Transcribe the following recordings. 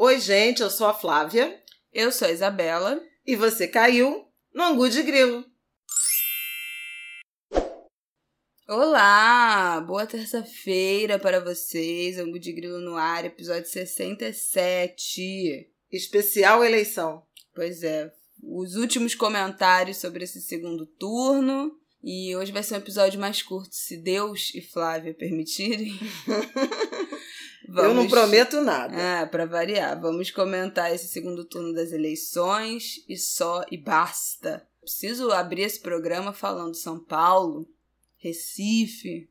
Oi, gente, eu sou a Flávia. Eu sou a Isabela. E você caiu no Angu de Grilo. Olá! Boa terça-feira para vocês. Angu de Grilo no ar, episódio 67. Especial eleição. Pois é. Os últimos comentários sobre esse segundo turno. E hoje vai ser um episódio mais curto, se Deus e Flávia permitirem. Vamos... Eu não prometo nada. Ah, para variar. Vamos comentar esse segundo turno das eleições e só e basta. Preciso abrir esse programa falando São Paulo, Recife,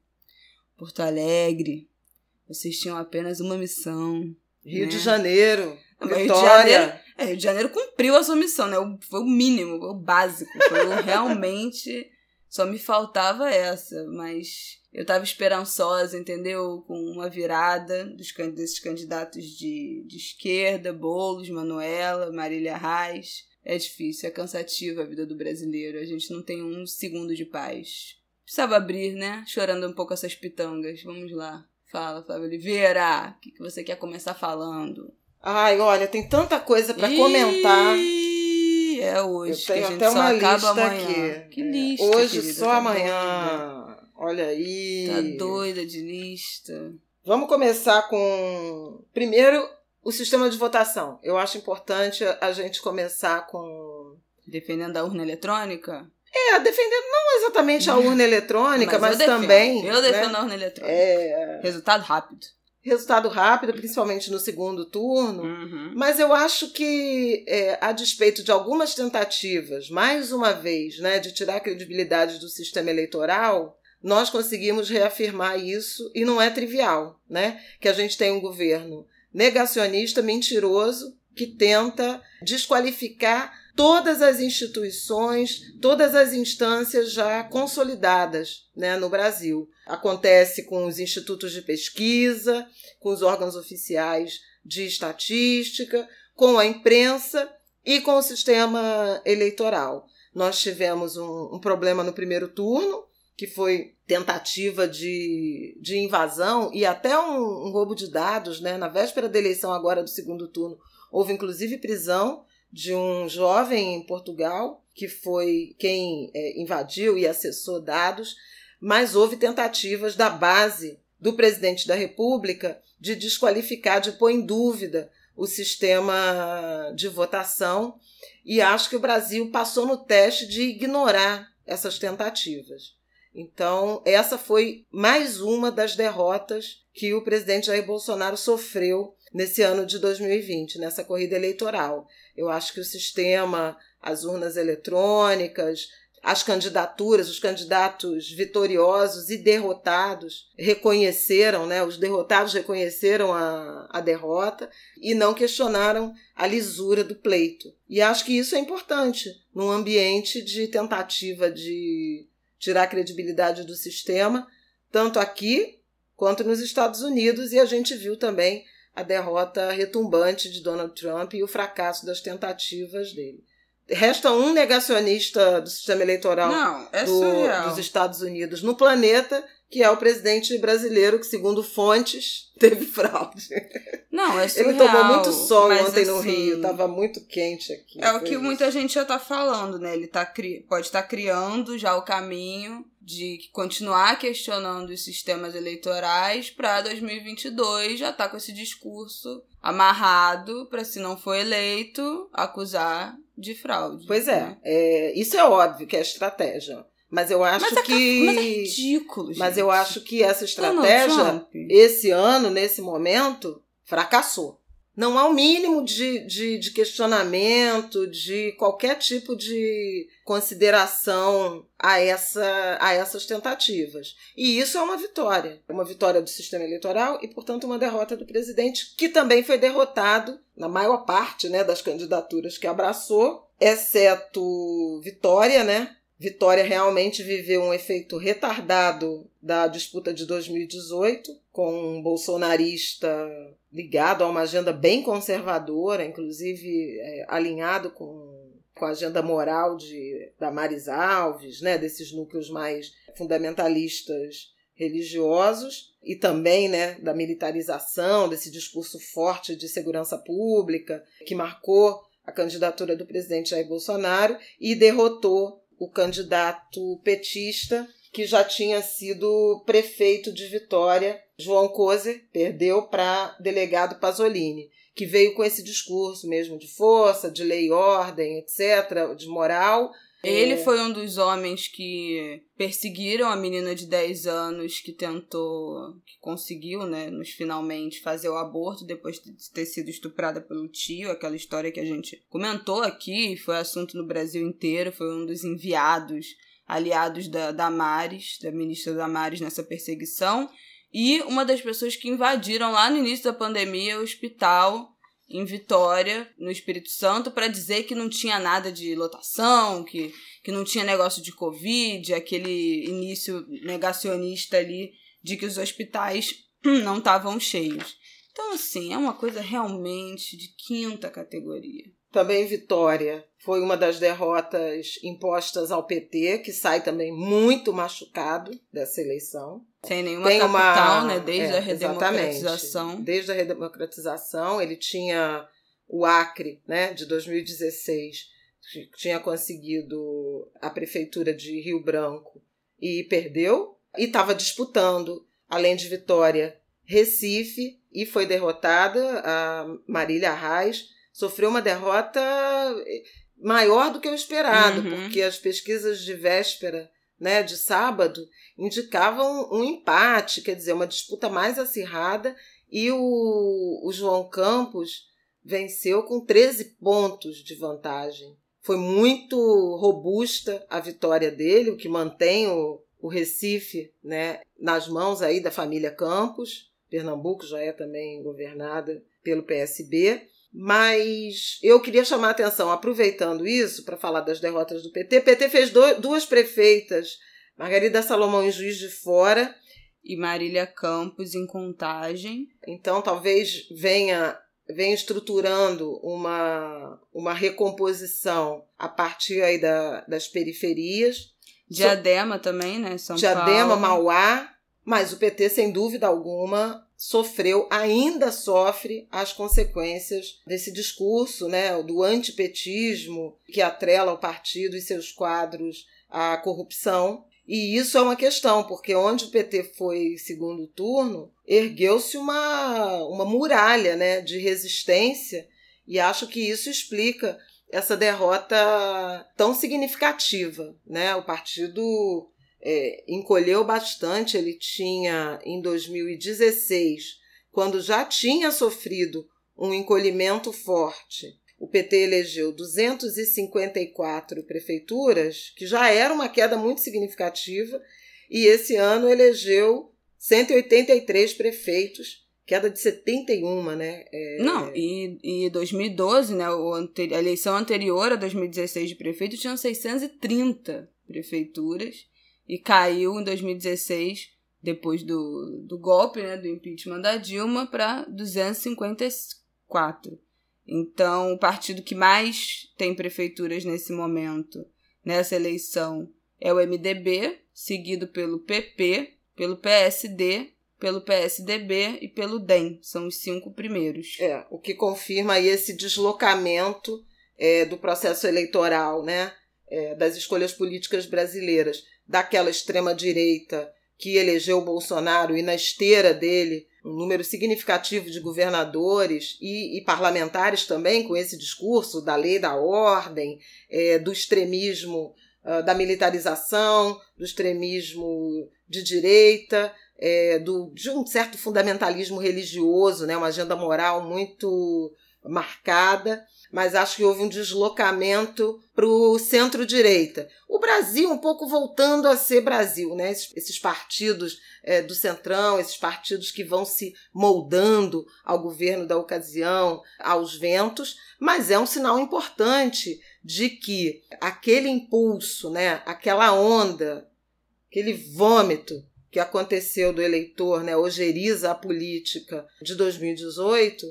Porto Alegre. Vocês tinham apenas uma missão. Rio né? de Janeiro. Não, Rio de Janeiro, é, Rio de Janeiro cumpriu a sua missão, né? Foi o mínimo, o básico. Foi realmente. Só me faltava essa, mas eu tava esperançosa, entendeu? Com uma virada dos, desses candidatos de, de esquerda, Boulos, Manuela, Marília Reis. É difícil, é cansativa a vida do brasileiro. A gente não tem um segundo de paz. Precisava abrir, né? Chorando um pouco essas pitangas. Vamos lá. Fala, Flávio Oliveira. O que, que você quer começar falando? Ai, olha, tem tanta coisa para comentar. É hoje. Eu tenho que a gente até uma lista amanhã. aqui. Que lista. Hoje querida, só tá amanhã. Doida. Olha aí. Tá doida de lista. Vamos começar com. Primeiro, o sistema de votação. Eu acho importante a gente começar com. Defendendo a urna eletrônica? É, defendendo não exatamente a urna eletrônica, mas, mas eu também. Eu defendo né? a urna eletrônica. É... Resultado rápido. Resultado rápido, principalmente no segundo turno. Uhum. Mas eu acho que, é, a despeito de algumas tentativas, mais uma vez, né, de tirar a credibilidade do sistema eleitoral, nós conseguimos reafirmar isso e não é trivial, né? Que a gente tem um governo negacionista, mentiroso, que tenta desqualificar todas as instituições, todas as instâncias já consolidadas né, no Brasil. Acontece com os institutos de pesquisa, com os órgãos oficiais de estatística, com a imprensa e com o sistema eleitoral. Nós tivemos um, um problema no primeiro turno, que foi tentativa de, de invasão e até um, um roubo de dados, né? Na véspera da eleição agora do segundo turno, houve inclusive prisão de um jovem em Portugal, que foi quem é, invadiu e acessou dados, mas houve tentativas da base do presidente da República de desqualificar, de pôr em dúvida o sistema de votação, e acho que o Brasil passou no teste de ignorar essas tentativas. Então, essa foi mais uma das derrotas que o presidente Jair Bolsonaro sofreu nesse ano de 2020, nessa corrida eleitoral. Eu acho que o sistema, as urnas eletrônicas, as candidaturas, os candidatos vitoriosos e derrotados reconheceram, né? Os derrotados reconheceram a, a derrota e não questionaram a lisura do pleito. E acho que isso é importante num ambiente de tentativa de tirar a credibilidade do sistema, tanto aqui quanto nos Estados Unidos, e a gente viu também a derrota retumbante de Donald Trump e o fracasso das tentativas dele. Resta um negacionista do sistema eleitoral Não, é do, dos Estados Unidos no planeta, que é o presidente brasileiro, que, segundo fontes, teve fraude. Não, é surreal. Ele tomou muito sol ontem assim, no Rio, estava muito quente aqui. É o que isso. muita gente já está falando, né? Ele tá, pode estar tá criando já o caminho de continuar questionando os sistemas eleitorais para 2022 já tá com esse discurso amarrado para se não for eleito acusar de fraude. Pois é, né? é isso é óbvio que é estratégia. Mas eu acho mas é, que. Mas é ridículo, gente. Mas eu acho que essa estratégia, esse ano, nesse momento, fracassou. Não há o mínimo de, de, de, questionamento, de qualquer tipo de consideração a, essa, a essas tentativas. E isso é uma vitória. Uma vitória do sistema eleitoral e, portanto, uma derrota do presidente, que também foi derrotado na maior parte né, das candidaturas que abraçou, exceto Vitória, né? Vitória realmente viveu um efeito retardado da disputa de 2018, com um bolsonarista ligado a uma agenda bem conservadora, inclusive é, alinhado com, com a agenda moral de Damares Alves, né, desses núcleos mais fundamentalistas religiosos e também né, da militarização, desse discurso forte de segurança pública que marcou a candidatura do presidente Jair Bolsonaro e derrotou o candidato petista que já tinha sido prefeito de Vitória, João Coser, perdeu para delegado Pasolini, que veio com esse discurso mesmo de força, de lei e ordem, etc., de moral, ele é. foi um dos homens que perseguiram a menina de 10 anos que tentou, que conseguiu, né, nos finalmente fazer o aborto depois de ter sido estuprada pelo tio, aquela história que a gente comentou aqui, foi assunto no Brasil inteiro, foi um dos enviados, aliados da Damares, da ministra Damares nessa perseguição, e uma das pessoas que invadiram lá no início da pandemia o hospital em Vitória, no Espírito Santo, para dizer que não tinha nada de lotação, que, que não tinha negócio de Covid, aquele início negacionista ali de que os hospitais não estavam cheios. Então, assim, é uma coisa realmente de quinta categoria. Também Vitória foi uma das derrotas impostas ao PT, que sai também muito machucado dessa eleição. Sem nenhuma Tem capital, uma, né? Desde é, a redemocratização. Desde a redemocratização, ele tinha o Acre, né, de 2016, tinha conseguido a prefeitura de Rio Branco e perdeu, e estava disputando, além de Vitória, Recife, e foi derrotada. A Marília Arraes sofreu uma derrota maior do que o esperado, uhum. porque as pesquisas de véspera, né, de sábado, indicavam um empate, quer dizer, uma disputa mais acirrada, e o, o João Campos venceu com 13 pontos de vantagem. Foi muito robusta a vitória dele, o que mantém o, o Recife né, nas mãos aí da família Campos. Pernambuco já é também governada pelo PSB. Mas eu queria chamar a atenção, aproveitando isso, para falar das derrotas do PT. O PT fez do, duas prefeitas, Margarida Salomão em Juiz de Fora. E Marília Campos em Contagem. Então talvez venha, venha estruturando uma, uma recomposição a partir aí da, das periferias. Diadema so, também, né? São Diadema, Paulo. Mauá. Mas o PT, sem dúvida alguma, sofreu, ainda sofre as consequências desse discurso, né, do antipetismo que atrela o partido e seus quadros à corrupção. E isso é uma questão, porque onde o PT foi segundo turno, ergueu-se uma, uma muralha né, de resistência, e acho que isso explica essa derrota tão significativa. Né? O partido é, encolheu bastante. Ele tinha, em 2016, quando já tinha sofrido um encolhimento forte, o PT elegeu 254 prefeituras, que já era uma queda muito significativa, e esse ano elegeu 183 prefeitos, queda de 71, né? É... Não, e, e 2012, né, a eleição anterior a 2016 de prefeito, tinham 630 prefeituras e caiu em 2016, depois do, do golpe, né, do impeachment da Dilma, para 254. Então, o partido que mais tem prefeituras nesse momento, nessa eleição, é o MDB, seguido pelo PP, pelo PSD, pelo PSDB e pelo DEM. São os cinco primeiros. É, o que confirma aí esse deslocamento é, do processo eleitoral, né? É, das escolhas políticas brasileiras daquela extrema-direita que elegeu Bolsonaro e na esteira dele um número significativo de governadores e, e parlamentares também com esse discurso da lei da ordem, é, do extremismo, uh, da militarização, do extremismo de direita, é, do, de um certo fundamentalismo religioso, né, uma agenda moral muito marcada mas acho que houve um deslocamento para o centro-direita. O Brasil um pouco voltando a ser Brasil, né? esses, esses partidos é, do centrão, esses partidos que vão se moldando ao governo da ocasião, aos ventos, mas é um sinal importante de que aquele impulso, né, aquela onda, aquele vômito que aconteceu do eleitor, né, ojeriza a política de 2018,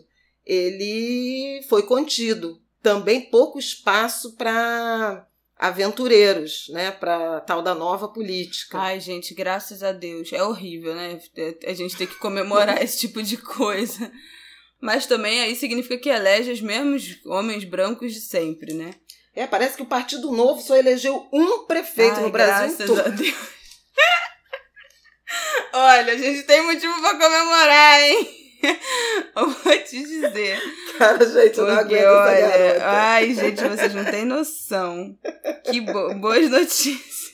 ele foi contido. Também pouco espaço para aventureiros, né, para tal da nova política. Ai, gente, graças a Deus. É horrível, né? A gente tem que comemorar esse tipo de coisa. Mas também aí significa que elege os mesmos homens brancos de sempre, né? É, parece que o Partido Novo só elegeu um prefeito Ai, no Brasil graças todo. a Deus. Olha, a gente tem motivo pra comemorar, hein? Eu vou te dizer. Cara, gente, eu não aguento essa olha, garota. ai, gente, vocês não têm noção. Que bo- boas notícias.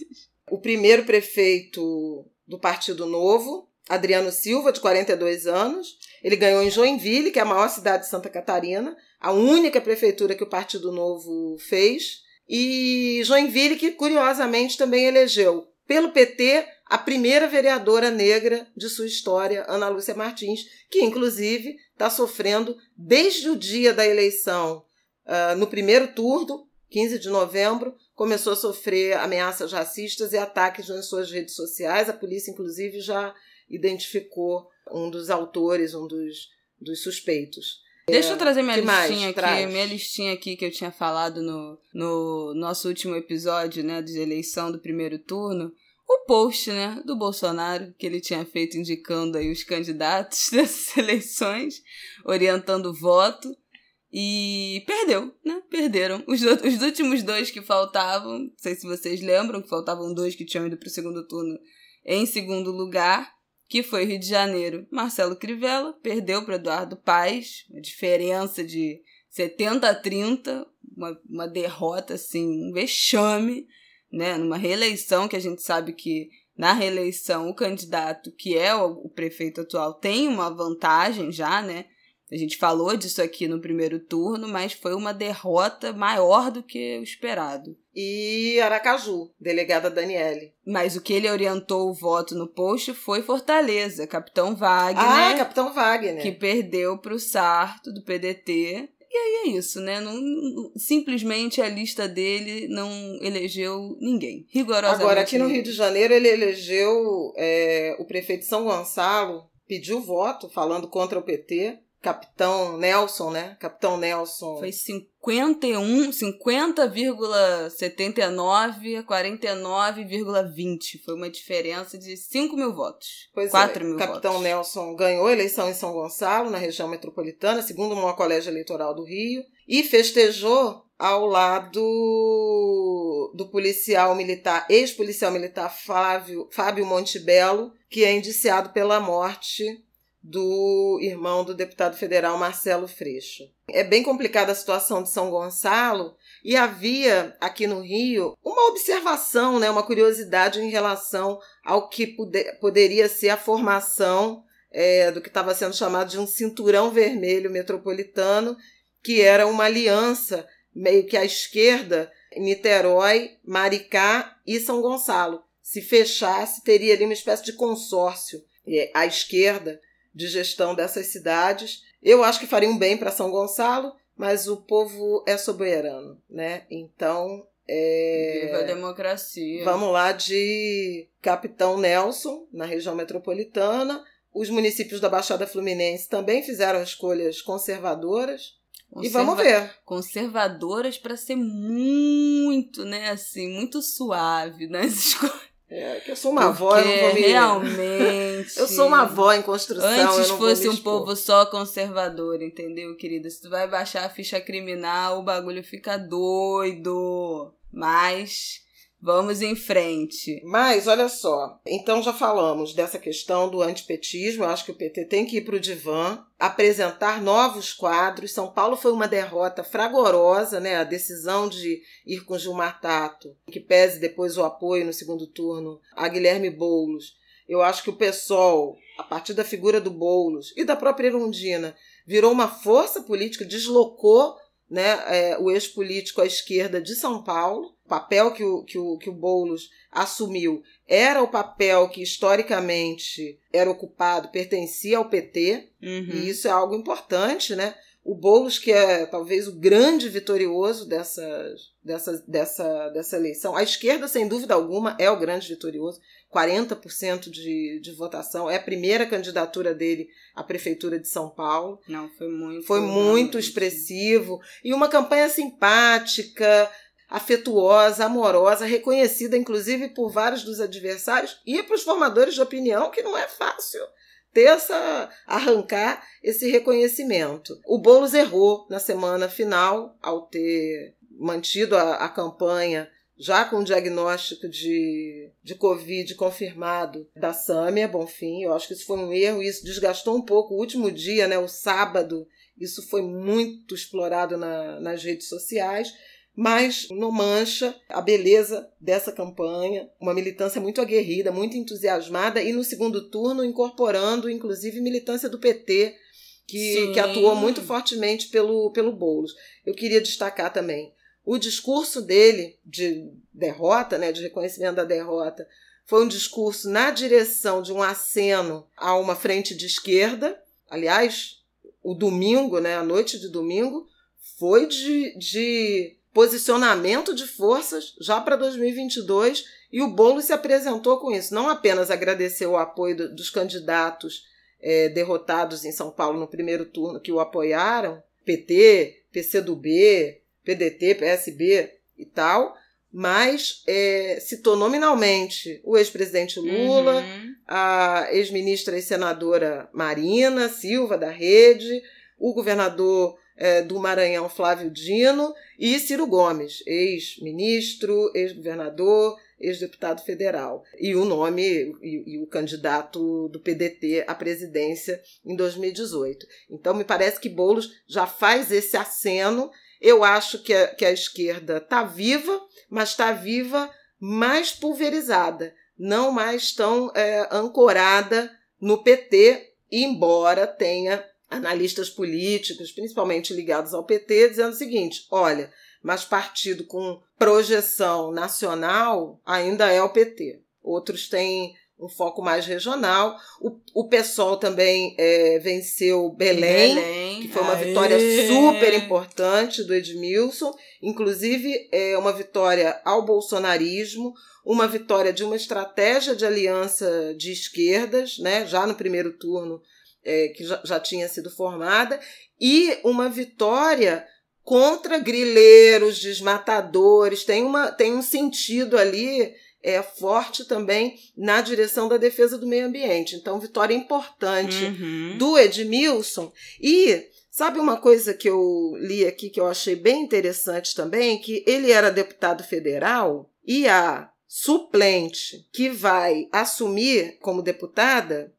O primeiro prefeito do Partido Novo, Adriano Silva, de 42 anos, ele ganhou em Joinville, que é a maior cidade de Santa Catarina, a única prefeitura que o Partido Novo fez. E Joinville, que curiosamente também elegeu pelo PT a primeira vereadora negra de sua história, Ana Lúcia Martins, que inclusive está sofrendo desde o dia da eleição, ah, no primeiro turno, 15 de novembro, começou a sofrer ameaças racistas e ataques nas suas redes sociais. A polícia, inclusive, já identificou um dos autores, um dos, dos suspeitos. Deixa eu trazer minha listinha aqui, Traz. minha listinha aqui que eu tinha falado no, no nosso último episódio, né, de eleição do primeiro turno. O post, né, do Bolsonaro, que ele tinha feito indicando aí os candidatos dessas eleições, orientando o voto. E perdeu, né? Perderam. Os, os últimos dois que faltavam, não sei se vocês lembram, que faltavam dois que tinham ido para o segundo turno em segundo lugar, que foi Rio de Janeiro. Marcelo Crivella perdeu para Eduardo Paes, uma diferença de 70 a 30, uma, uma derrota, assim, um vexame, né? Numa reeleição que a gente sabe que na reeleição o candidato que é o, prefeito atual tem uma vantagem já, né? A gente falou disso aqui no primeiro turno, mas foi uma derrota maior do que o esperado. E Aracaju, delegada Daniele. Mas o que ele orientou o voto no post foi Fortaleza, Capitão Wagner, Ah, Capitão Wagner. que perdeu para o Sarto do PDT. E aí é isso, né? Não, simplesmente a lista dele não elegeu ninguém. Rigorosamente. Agora, aqui no. Rio de Janeiro, ele elegeu é, o prefeito de São Gonçalo, pediu voto falando contra o PT. Capitão Nelson, né? Capitão Nelson. Foi 51, 50,79 a 49,20. Foi uma diferença de 5 mil votos. Pois 4 é, mil Capitão votos. Nelson ganhou a eleição em São Gonçalo, na região metropolitana, segundo o maior colégio eleitoral do Rio, e festejou ao lado do policial militar, ex-policial militar Flávio, Fábio Montebello, que é indiciado pela morte do irmão do deputado federal Marcelo Freixo. É bem complicada a situação de São Gonçalo e havia aqui no Rio uma observação, né, uma curiosidade em relação ao que poderia ser a formação é, do que estava sendo chamado de um cinturão vermelho metropolitano, que era uma aliança meio que à esquerda, Niterói, Maricá e São Gonçalo. Se fechasse, teria ali uma espécie de consórcio é, à esquerda de gestão dessas cidades. Eu acho que faria um bem para São Gonçalo, mas o povo é soberano, né? Então, é... Viva a democracia. Vamos lá de Capitão Nelson, na região metropolitana. Os municípios da Baixada Fluminense também fizeram escolhas conservadoras. E vamos ver. Conservadoras para ser muito, né, assim, muito suave nas escolhas. É, que eu sou uma avó, eu não vou Porque me... realmente. Eu sou uma avó em construção, Antes fosse um povo só conservador, entendeu, querida? Se tu vai baixar a ficha criminal, o bagulho fica doido. Mas vamos em frente. Mas, olha só, então já falamos dessa questão do antipetismo. Eu acho que o PT tem que ir para o divã, apresentar novos quadros. São Paulo foi uma derrota fragorosa, né? A decisão de ir com Gilmar Tato, que pese depois o apoio no segundo turno a Guilherme Boulos. Eu acho que o PSOL, a partir da figura do Boulos e da própria Erundina, virou uma força política, deslocou né, é, o ex-político à esquerda de São Paulo. O papel que o, que, o, que o Boulos assumiu era o papel que historicamente era ocupado, pertencia ao PT, Uhum. e isso é algo importante, né? O Boulos, que é talvez o grande vitorioso dessa, dessa, dessa, dessa eleição. A esquerda, sem dúvida alguma, é o grande vitorioso. 40% de, de votação. É a primeira candidatura dele à Prefeitura de São Paulo. Não, foi muito. Foi muito expressivo. E uma campanha simpática. afetuosa, amorosa, reconhecida inclusive por vários dos adversários e para os formadores de opinião, que não é fácil ter essa arrancar esse reconhecimento. O Boulos errou na semana final ao ter mantido a, a campanha já com o diagnóstico de, de Covid confirmado da Sâmia Bonfim. Eu acho que isso foi um erro, isso desgastou um pouco o último dia, né, o sábado. Isso foi muito explorado na, nas redes sociais mas não mancha a beleza dessa campanha, uma militância muito aguerrida, muito entusiasmada e no segundo turno incorporando inclusive militância do PT, que, que atuou muito fortemente pelo, pelo Boulos. Eu queria destacar também o discurso dele de derrota, né, de reconhecimento da derrota, foi um discurso na direção de um aceno a uma frente de esquerda. Aliás, o domingo, né, a noite de domingo, foi de, de posicionamento de forças já para 2022 e o Boulos se apresentou com isso. Não apenas agradeceu o apoio do, dos candidatos é, derrotados em São Paulo no primeiro turno que o apoiaram, PT, PCdoB, PDT, PSB e tal, mas é, citou nominalmente o ex-presidente Lula, uhum. a ex-ministra e senadora Marina Silva, da Rede, o governador é, do Maranhão, Flávio Dino, e Ciro Gomes, ex-ministro, ex-governador, ex-deputado federal. E o nome e, e, o candidato do PDT à presidência em 2018. Então, me parece que Boulos já faz esse aceno. Eu acho que a, que a esquerda está viva, mas está viva mais pulverizada, não mais tão é, ancorada no PT, embora tenha analistas políticos, principalmente ligados ao PT, dizendo o seguinte: olha, mas partido com projeção nacional ainda é o PT. Outros têm um foco mais regional. O, o PSOL também é, venceu Belém, Belém, que foi uma Aê. vitória super importante do Edmilson, inclusive é uma vitória ao bolsonarismo, uma vitória de uma estratégia de aliança de esquerdas, né? Já no primeiro turno é, que já, já tinha sido formada, e uma vitória contra grileiros, desmatadores, tem, uma, tem um sentido ali é, forte também na direção da defesa do meio ambiente. Então, vitória importante uhum. do Edmilson. E sabe uma coisa que eu li aqui que eu achei bem interessante também? Que ele era deputado federal e a suplente que vai assumir como deputada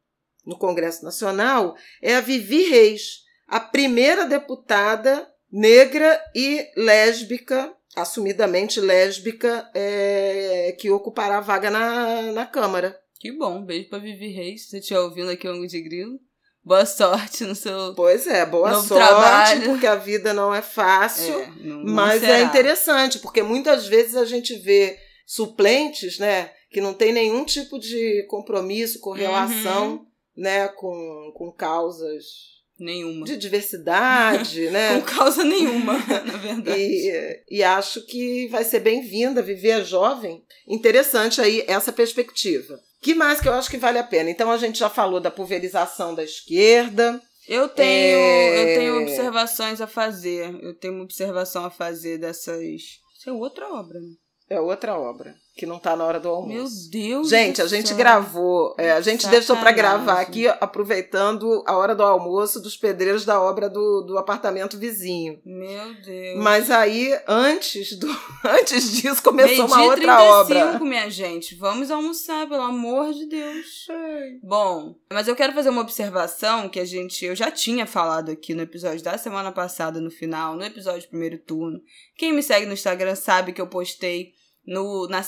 no Congresso Nacional é a Vivi Reis, a primeira deputada negra e lésbica, assumidamente lésbica, é, que ocupará a vaga na, na Câmara. Que bom, beijo para Vivi Reis. Se você estiver ouvindo aqui o Ango de Grilo. Boa sorte no seu. Pois é, boa sorte, trabalho. porque a vida não é fácil, é, não, não mas será. é interessante, porque muitas vezes a gente vê suplentes, né, que não tem nenhum tipo de compromisso, correlação. Uhum né, com, com causas nenhuma de diversidade, né? com causa nenhuma, na verdade. E, e acho que vai ser bem-vinda viver jovem. Interessante aí essa perspectiva. Que mais que eu acho que vale a pena? Então a gente já falou da pulverização da esquerda. Eu tenho, é... eu tenho observações a fazer. Eu tenho uma observação a fazer dessas. Isso é outra obra. Né? É outra obra que não tá na hora do almoço. Meu Deus! Gente, a gente céu. gravou, é, a gente Sacanagem. deixou para gravar aqui, aproveitando a hora do almoço dos pedreiros da obra do, do apartamento vizinho. Meu Deus! Mas aí, antes, do, antes disso, começou uma outra 35, obra. minha gente. Vamos almoçar, pelo amor de Deus. Ai. Bom, mas eu quero fazer uma observação que a gente, eu já tinha falado aqui no episódio da semana passada, no final, no episódio do primeiro turno. Quem me segue no Instagram sabe que eu postei no, na,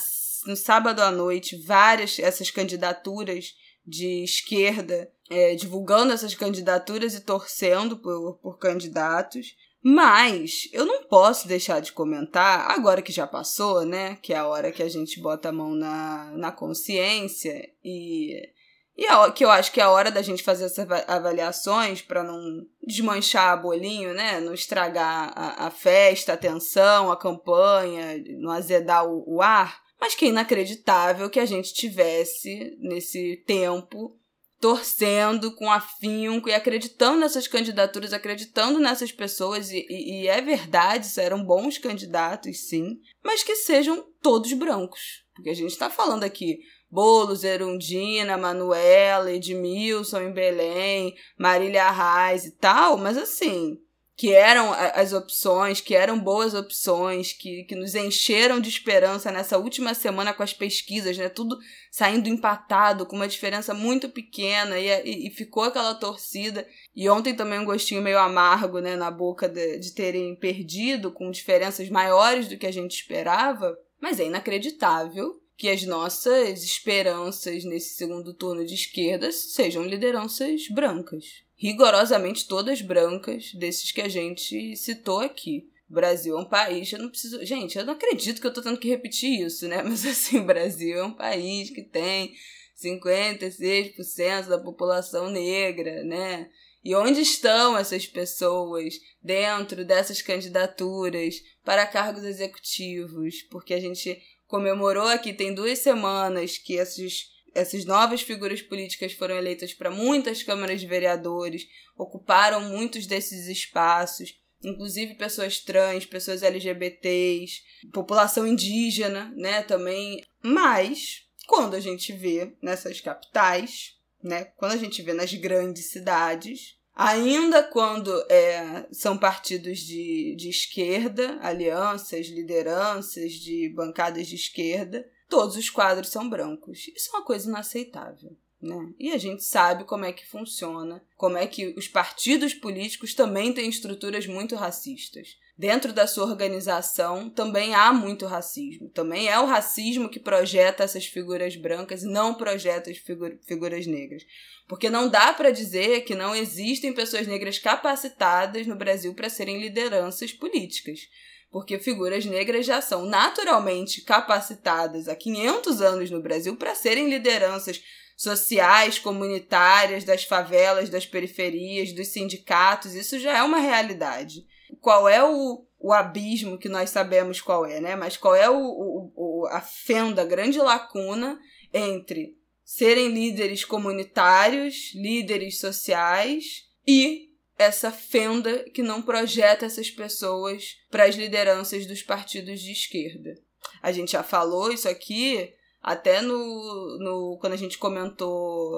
no sábado à noite várias essas candidaturas de esquerda, é, divulgando essas candidaturas e torcendo por, por candidatos. Mas eu não posso deixar de comentar, agora que já passou, né? Que é a hora que a gente bota a mão na, na consciência e e é, que eu acho que é a hora da gente fazer essas avaliações para não desmanchar a bolinho, né? Não estragar a, a, festa, a tensão, a campanha, não azedar o, o ar. Mas que é inacreditável que a gente tivesse, nesse tempo, torcendo com afinco e acreditando nessas candidaturas, acreditando nessas pessoas, e, e, e é verdade, eram bons candidatos, sim, mas que sejam todos brancos. Porque a gente está falando aqui Boulos, Erundina, Manuela, Edmilson em Belém, Marília Reis e tal, mas assim, que eram as opções, que eram boas opções, que, que nos encheram de esperança nessa última semana com as pesquisas, né? Tudo saindo empatado, com uma diferença muito pequena, e, e, ficou aquela torcida. E ontem também um gostinho meio amargo, né, na boca de, de terem perdido, com diferenças maiores do que a gente esperava. Mas é inacreditável que as nossas esperanças nesse segundo turno de esquerdas sejam lideranças brancas rigorosamente todas brancas, desses que a gente citou aqui. Brasil é um país, eu não preciso. Gente, eu não acredito que eu tô tendo que repetir isso, né? Mas assim, Brasil é um país que tem 56% da população negra, né? E onde estão essas pessoas dentro dessas candidaturas para cargos executivos? Porque a gente comemorou aqui, tem duas semanas, que esses essas novas figuras políticas foram eleitas para muitas câmaras de vereadores, ocuparam muitos desses espaços, inclusive pessoas trans, pessoas LGBTs, população indígena, né, também. Mas quando a gente vê nessas capitais, né, quando a gente vê nas grandes cidades, ainda quando é, são partidos de, de esquerda, alianças, lideranças de bancadas de esquerda, todos os quadros são brancos. Isso é uma coisa inaceitável. Né? E a gente sabe como é que funciona, como é que os partidos políticos também têm estruturas muito racistas. Dentro da sua organização também há muito racismo. Também é o racismo que projeta essas figuras brancas e não projeta as figu figuras negras. Porque não dá para dizer que não existem pessoas negras capacitadas no Brasil para serem lideranças políticas porque figuras negras já são naturalmente capacitadas há 500 anos no Brasil para serem lideranças sociais, comunitárias, das favelas, das periferias, dos sindicatos, isso já é uma realidade. Qual é o, o abismo que nós sabemos qual é, né? Mas qual é o, o, a fenda, a grande lacuna entre serem líderes comunitários, líderes sociais e essa fenda que não projeta essas pessoas para as lideranças dos partidos de esquerda. A gente já falou isso aqui até no, no quando a gente comentou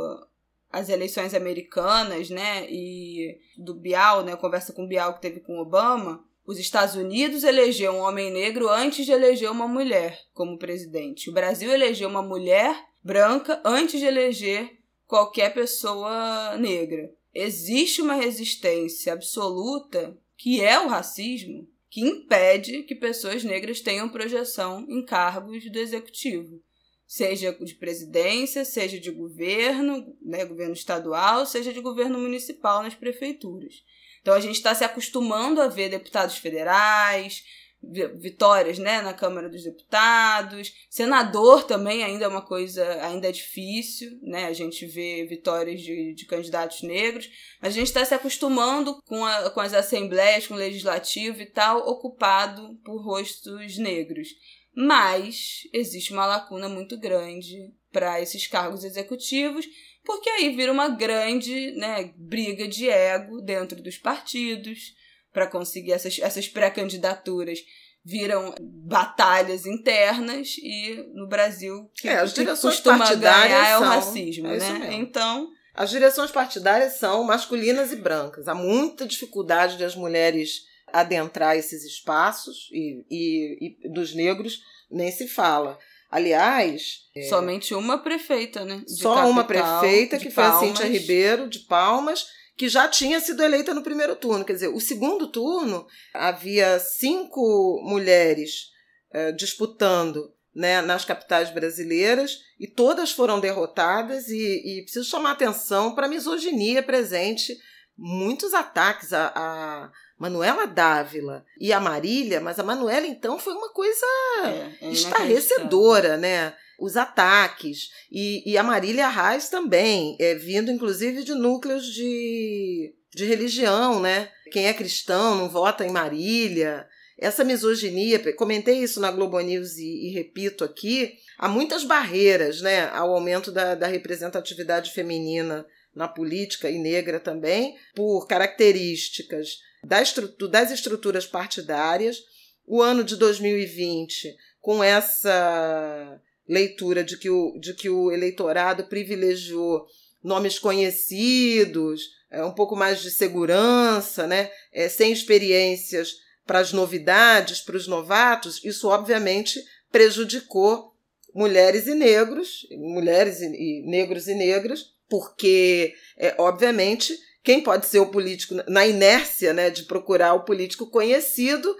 as eleições americanas, né, e do Bial, né, conversa com o Bial que teve com Obama, os Estados Unidos elegeu um homem negro antes de eleger uma mulher como presidente. O Brasil elegeu uma mulher branca antes de eleger qualquer pessoa negra existe uma resistência absoluta, que é o racismo, que impede que pessoas negras tenham projeção em cargos do executivo, seja de presidência, seja de governo, né, governo estadual, seja de governo municipal nas prefeituras. Então a gente está se acostumando a ver deputados federais, vitórias né, na Câmara dos Deputados. Senador também ainda é uma coisa, ainda é difícil, né? A gente vê vitórias de, de candidatos negros, a gente está se acostumando com, a, com as assembleias, com o legislativo e tal, ocupado por rostos negros. Mas existe uma lacuna muito grande para esses cargos executivos, porque aí vira uma grande né, briga de ego dentro dos partidos para conseguir essas, essas pré-candidaturas viram batalhas internas e no Brasil que, é, as direções que costuma ganhar é o racismo, é né? Então as direções partidárias são masculinas e brancas. Há muita dificuldade das mulheres adentrar esses espaços e, e, e dos negros nem se fala. Aliás. É, Somente uma prefeita, né? só capital, uma prefeita, que Palmas. foi a Cíntia Ribeiro, de Palmas, que já tinha sido eleita no primeiro turno. Quer dizer, o segundo turno havia cinco mulheres eh, disputando né, nas capitais brasileiras e todas foram derrotadas e, e preciso chamar atenção para a misoginia presente, muitos ataques a, a Manuela Dávila e a Marília, mas a Manuela então foi uma coisa é, é estarrecedora, né? os ataques. E, e a Marília Reis também, é, vindo inclusive de núcleos de, de religião, né? Quem é cristão não vota em Marília. Essa misoginia, comentei isso na Globo News e, e repito aqui, há muitas barreiras né, ao aumento da, da representatividade feminina na política e negra também, por características das estruturas partidárias. O ano de 2020, com essa leitura de que o, de que o eleitorado privilegiou nomes conhecidos, é, um pouco mais de segurança, né? É, sem experiências para as novidades, para os novatos, isso obviamente prejudicou mulheres e negros, mulheres e, e negros e negras, porque, é, obviamente, quem pode ser o político na inércia né, de procurar o político conhecido,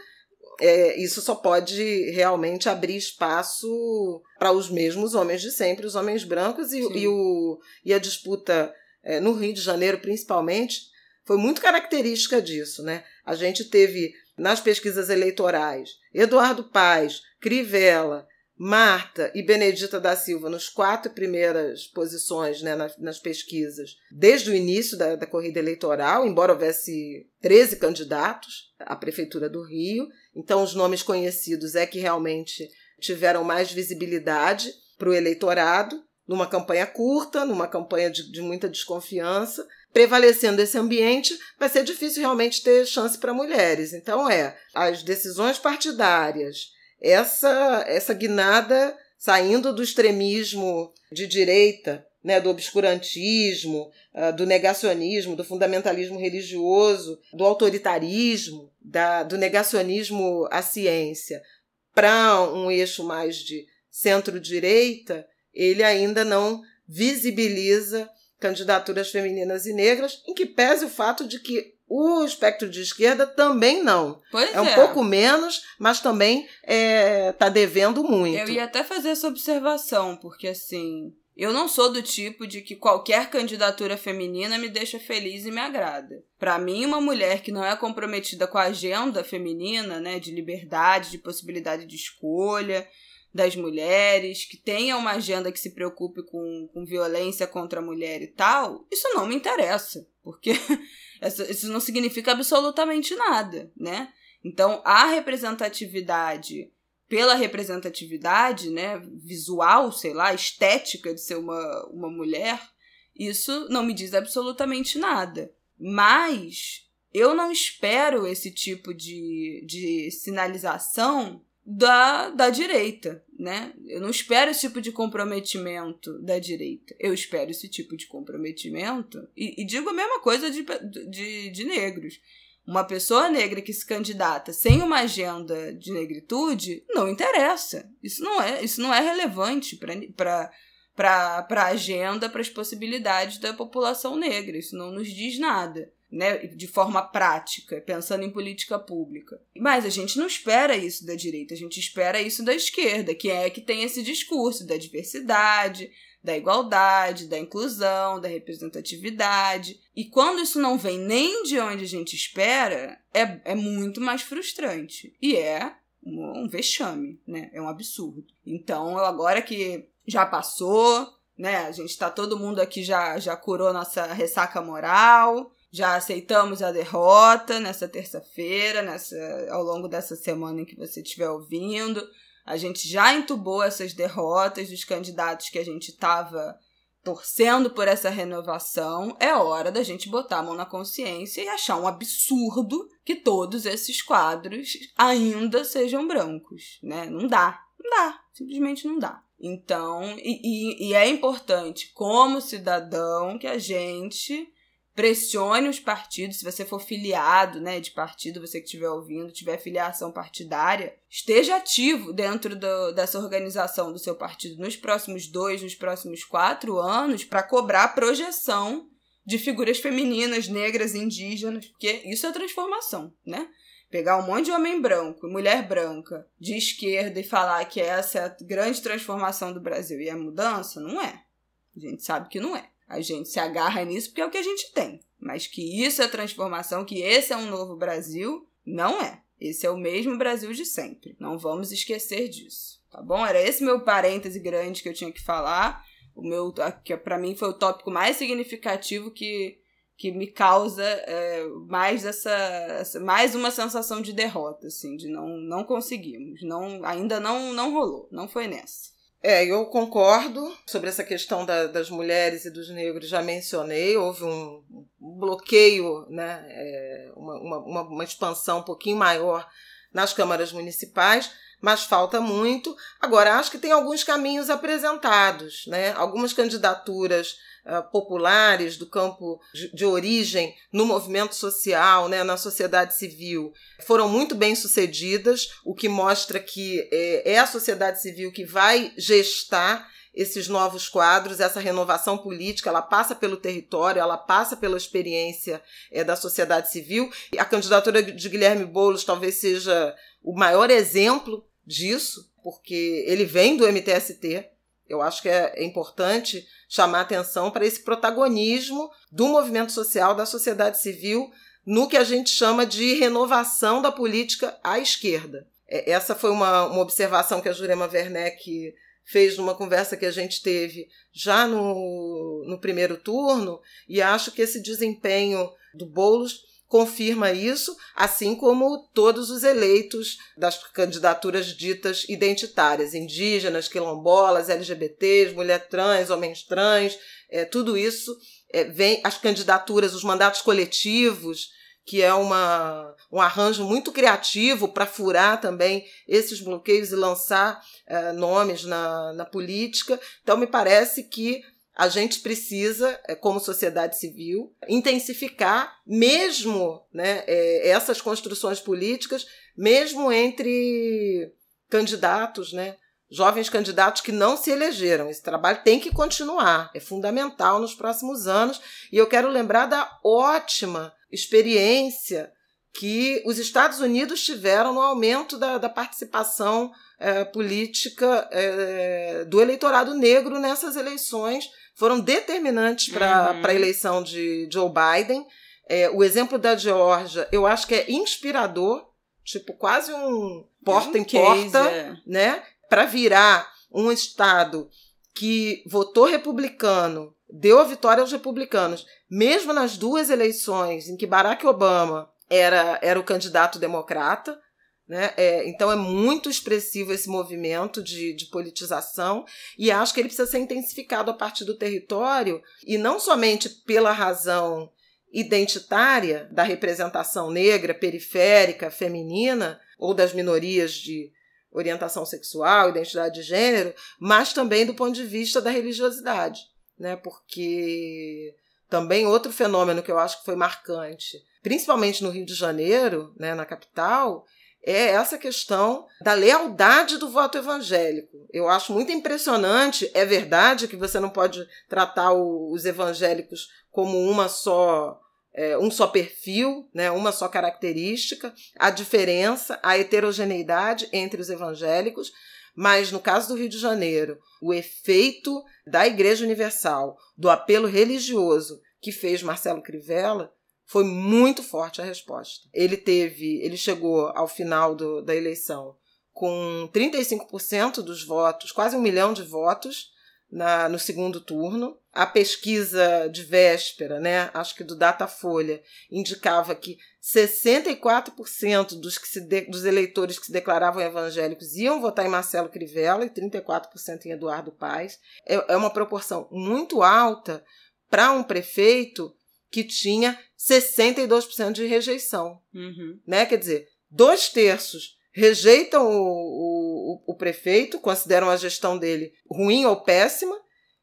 é, isso só pode realmente abrir espaço para os mesmos homens de sempre, os homens brancos, e, e, o, e a disputa é, no Rio de Janeiro, principalmente, foi muito característica disso. Né? A gente teve nas pesquisas eleitorais Eduardo Paes, Crivella, Marta e Benedita da Silva nos quatro primeiras posições né, nas, nas, pesquisas, desde o início da, da, corrida eleitoral, embora houvesse 13 candidatos à Prefeitura do Rio. Então, os nomes conhecidos é que realmente tiveram mais visibilidade para o eleitorado, numa campanha curta, numa campanha de, de muita desconfiança. Prevalecendo esse ambiente, vai ser difícil realmente ter chance para mulheres. Então, é as decisões partidárias essa, essa guinada saindo do extremismo de direita, né, do obscurantismo, uh, do negacionismo, do fundamentalismo religioso, do autoritarismo, da, do negacionismo à ciência, para um eixo mais de centro-direita, ele ainda não visibiliza candidaturas femininas e negras, em que pese o fato de que o espectro de esquerda também não. Pois é um é. pouco menos, mas também está é, tá devendo muito. Eu ia até fazer essa observação, porque assim, eu não sou do tipo de que qualquer candidatura feminina me deixa feliz e me agrada. Para mim, uma mulher que não é comprometida com a agenda feminina, né, de liberdade, de possibilidade de escolha das mulheres, que tenha uma agenda que se preocupe com, com violência contra a mulher e tal, isso não me interessa, porque Isso não significa absolutamente nada, né? Então, a representatividade pela representatividade, né, visual, sei lá, estética de ser uma, uma mulher, isso não me diz absolutamente nada. Mas eu não espero esse tipo de, de sinalização da, da direita, né? Eu não espero esse tipo de comprometimento da direita. Eu espero esse tipo de comprometimento. E, e digo a mesma coisa de, de, de negros. Uma pessoa negra que se candidata sem uma agenda de negritude não interessa. Isso não é, isso não é relevante para para a agenda, para as possibilidades da população negra. Isso não nos diz nada né, de forma prática, pensando em política pública. Mas a gente não espera isso da direita, a gente espera isso da esquerda, que é que tem esse discurso da diversidade, da igualdade, da inclusão, da representatividade. E quando isso não vem nem de onde a gente espera, é, é muito mais frustrante. E é um, um vexame, né? É um absurdo. Então, agora que já passou, né? A gente tá todo mundo aqui já já curou nossa ressaca moral já aceitamos a derrota nessa terça-feira, nessa ao longo dessa semana em que você estiver ouvindo. A gente já entubou essas derrotas dos candidatos que a gente estava torcendo por essa renovação. É hora da gente botar a mão na consciência e achar um absurdo que todos esses quadros ainda sejam brancos, né? Não dá, não dá, simplesmente não dá. Então, e, e, e é importante, como cidadão, que a gente pressione os partidos, se você for filiado, né, de partido, você que estiver ouvindo, tiver filiação partidária, esteja ativo dentro do, dessa organização do seu partido nos próximos dois, nos próximos quatro anos, para cobrar projeção de figuras femininas, negras, indígenas, porque isso é transformação, né? Pegar um monte de homem branco, mulher branca, de esquerda e falar que essa é a grande transformação do Brasil e é mudança, não é. A gente sabe que não é. A gente se agarra nisso porque é o que a gente tem. Mas que isso é transformação, que esse é um novo Brasil, não é. Esse é o mesmo Brasil de sempre. Não vamos esquecer disso. Tá bom? Era esse meu parêntese grande que eu tinha que falar. O meu, que para mim foi o tópico mais significativo que, que me causa é, mais essa, essa, mais uma sensação de derrota, assim, de não, não conseguimos, não, ainda não, não rolou, não foi nessa. É, eu concordo sobre essa questão da, das mulheres e dos negros, já mencionei, houve um bloqueio, né, é, uma, uma, uma expansão um pouquinho maior nas câmaras municipais, mas falta muito. Agora, acho que tem alguns caminhos apresentados, né? algumas candidaturas uh, populares do campo de, origem no movimento social, né? na sociedade civil, foram muito bem sucedidas, o que mostra que é, é a sociedade civil que vai gestar esses novos quadros, essa renovação política, ela passa pelo território, ela passa pela experiência é, da sociedade civil. A candidatura de Guilherme Boulos talvez seja o maior exemplo disso, porque ele vem do MTST. Eu acho que é, é importante chamar atenção para esse protagonismo do movimento social, da sociedade civil, no que a gente chama de renovação da política à esquerda. É, essa foi uma, uma observação que a Jurema Werneck fez numa conversa que a gente teve já no, no primeiro turno, e acho que esse desempenho do Boulos confirma isso, assim como todos os eleitos das candidaturas ditas identitárias, indígenas, quilombolas, LGBTs, mulher trans, homens trans, é, tudo isso é, vem, as candidaturas, os mandatos coletivos, que é uma, um arranjo muito criativo para furar também esses bloqueios e lançar é, nomes na, na política. Então, me parece que a gente precisa, é, como sociedade civil, intensificar mesmo né, é, essas construções políticas, mesmo entre candidatos, né, jovens candidatos que não se elegeram. Esse trabalho tem que continuar, é fundamental nos próximos anos. E eu quero lembrar da ótima experiência que os Estados Unidos tiveram no aumento da, da participação é, política é, do eleitorado negro nessas eleições foram determinantes para uhum. a eleição de Joe Biden. É, o exemplo da Geórgia, eu acho que é inspirador, tipo, quase um porta um em porta, é. né? Para virar um estado que votou republicano, deu a vitória aos republicanos, mesmo nas duas eleições em que Barack Obama era, era o candidato democrata, né? É, então é muito expressivo esse movimento de, de politização e acho que ele precisa ser intensificado a partir do território e não somente pela razão identitária da representação negra, periférica, feminina ou das minorias de orientação sexual, identidade de gênero, mas também do ponto de vista da religiosidade, né? Porque também outro fenômeno que eu acho que foi marcante, principalmente no Rio de Janeiro, né, na capital, é essa questão da lealdade do voto evangélico. Eu acho muito impressionante. É verdade que você não pode tratar o, os evangélicos como uma só. É, um só perfil, né, uma só característica, a diferença, a heterogeneidade entre os evangélicos, mas no caso do Rio de Janeiro, o efeito da Igreja Universal, do apelo religioso que fez Marcelo Crivella, foi muito forte a resposta. Ele teve, ele chegou ao final do, da eleição com 35% dos votos, quase um milhão de votos na, no segundo turno. A pesquisa de véspera, né, acho que do Datafolha, indicava que 64% dos, que de, dos eleitores que se declaravam evangélicos iam votar em Marcelo Crivella e 34% em Eduardo Paes. É, é uma proporção muito alta para um prefeito que tinha 62% de rejeição. Uhum. Né? Quer dizer, dois terços rejeitam o, o, o, prefeito, consideram a gestão dele ruim ou péssima,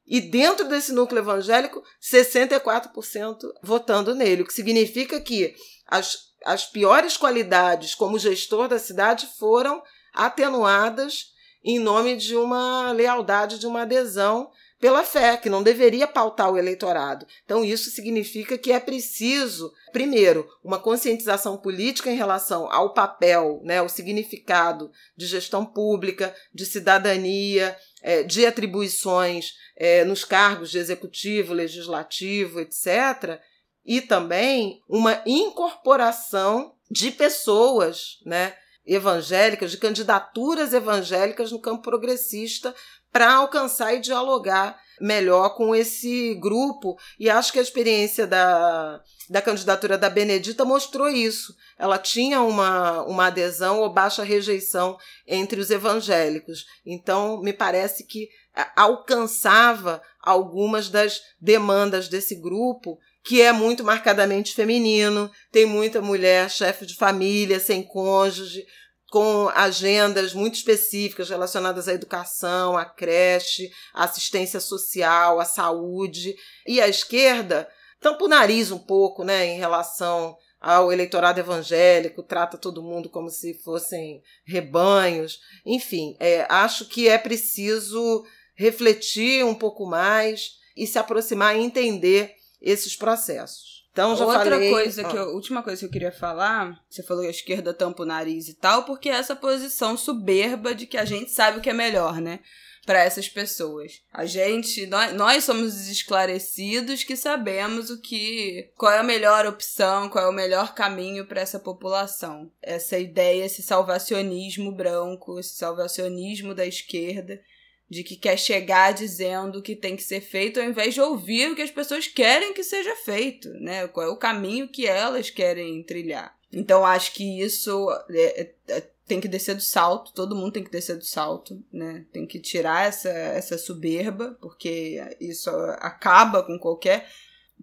e dentro desse núcleo evangélico, 64% votando nele, o que significa que as, as piores qualidades como gestor da cidade foram atenuadas em nome de uma lealdade, de uma adesão pela fé, que não deveria pautar o eleitorado. Então, isso significa que é preciso, primeiro, uma conscientização política em relação ao papel, né, o significado de gestão pública, de cidadania, é, de atribuições é, nos cargos de executivo, legislativo, etc. E também uma incorporação de pessoas, né? Evangélicas, de candidaturas evangélicas no campo progressista para alcançar e dialogar melhor com esse grupo. E acho que a experiência da, da candidatura da Benedita mostrou isso. Ela tinha uma, uma adesão ou baixa rejeição entre os evangélicos. Então, me parece que alcançava algumas das demandas desse grupo, que é muito marcadamente feminino, tem muita mulher chefe de família, sem cônjuge, com agendas muito específicas relacionadas à educação, à creche, à assistência social, à saúde. E a esquerda tampa o nariz um pouco né, em relação ao eleitorado evangélico, trata todo mundo como se fossem rebanhos. Enfim, é, acho que é preciso refletir um pouco mais e se aproximar e entender esses processos. Então já Outra falei... coisa que eu, última coisa que eu queria falar, você falou que a esquerda tampa o nariz e tal, porque é essa posição soberba de que a gente sabe o que é melhor, né? Para essas pessoas. A gente, nós, nós somos os esclarecidos que sabemos o que, qual é a melhor opção, qual é o melhor caminho para essa população. Essa ideia, esse salvacionismo branco, esse salvacionismo da esquerda de que quer chegar dizendo o que tem que ser feito ao invés de ouvir o que as pessoas querem que seja feito, né? Qual é o caminho que elas querem trilhar. Então acho que isso é, é, é, tem que descer do salto, todo mundo tem que descer do salto, né? Tem que tirar essa, essa soberba, porque isso acaba com qualquer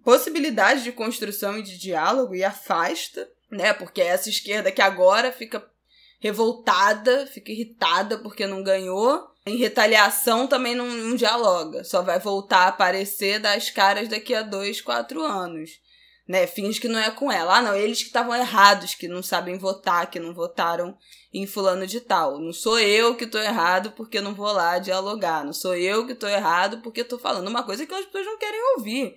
possibilidade de construção e de diálogo e afasta, né? Porque essa esquerda que agora fica revoltada, fica irritada porque não ganhou em retaliação também não, não, dialoga. Só vai voltar a aparecer das caras daqui a dois, quatro anos. Né? Finge que não é com ela. Ah, não, eles que estavam errados, que não sabem votar, que não votaram em fulano de tal. Não sou eu que tô errado porque não vou lá dialogar. Não sou eu que tô errado porque tô falando uma coisa que as pessoas não querem ouvir.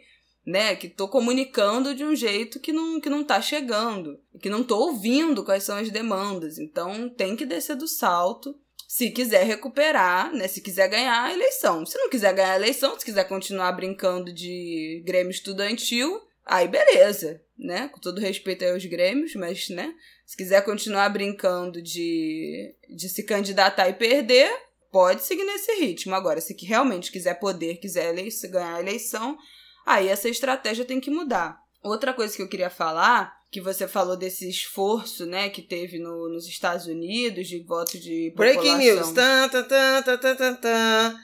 Né, que tô comunicando de um jeito que não, que não tá chegando, que não tô ouvindo quais são as demandas. Então tem que descer do salto se quiser recuperar, né? Se quiser ganhar a eleição. Se não quiser ganhar a eleição, se quiser continuar brincando de Grêmio estudantil, aí beleza, né? Com todo respeito aos Grêmios, mas, né? Se quiser continuar brincando de, de se candidatar e perder, pode seguir nesse ritmo. Agora, se realmente quiser poder, quiser ganhar a eleição, aí essa estratégia tem que mudar. Outra coisa que eu queria falar que você falou desse esforço, né, que teve no, nos Estados Unidos de voto de população. Breaking news. Tan, tan, tan, tan, tan, tan.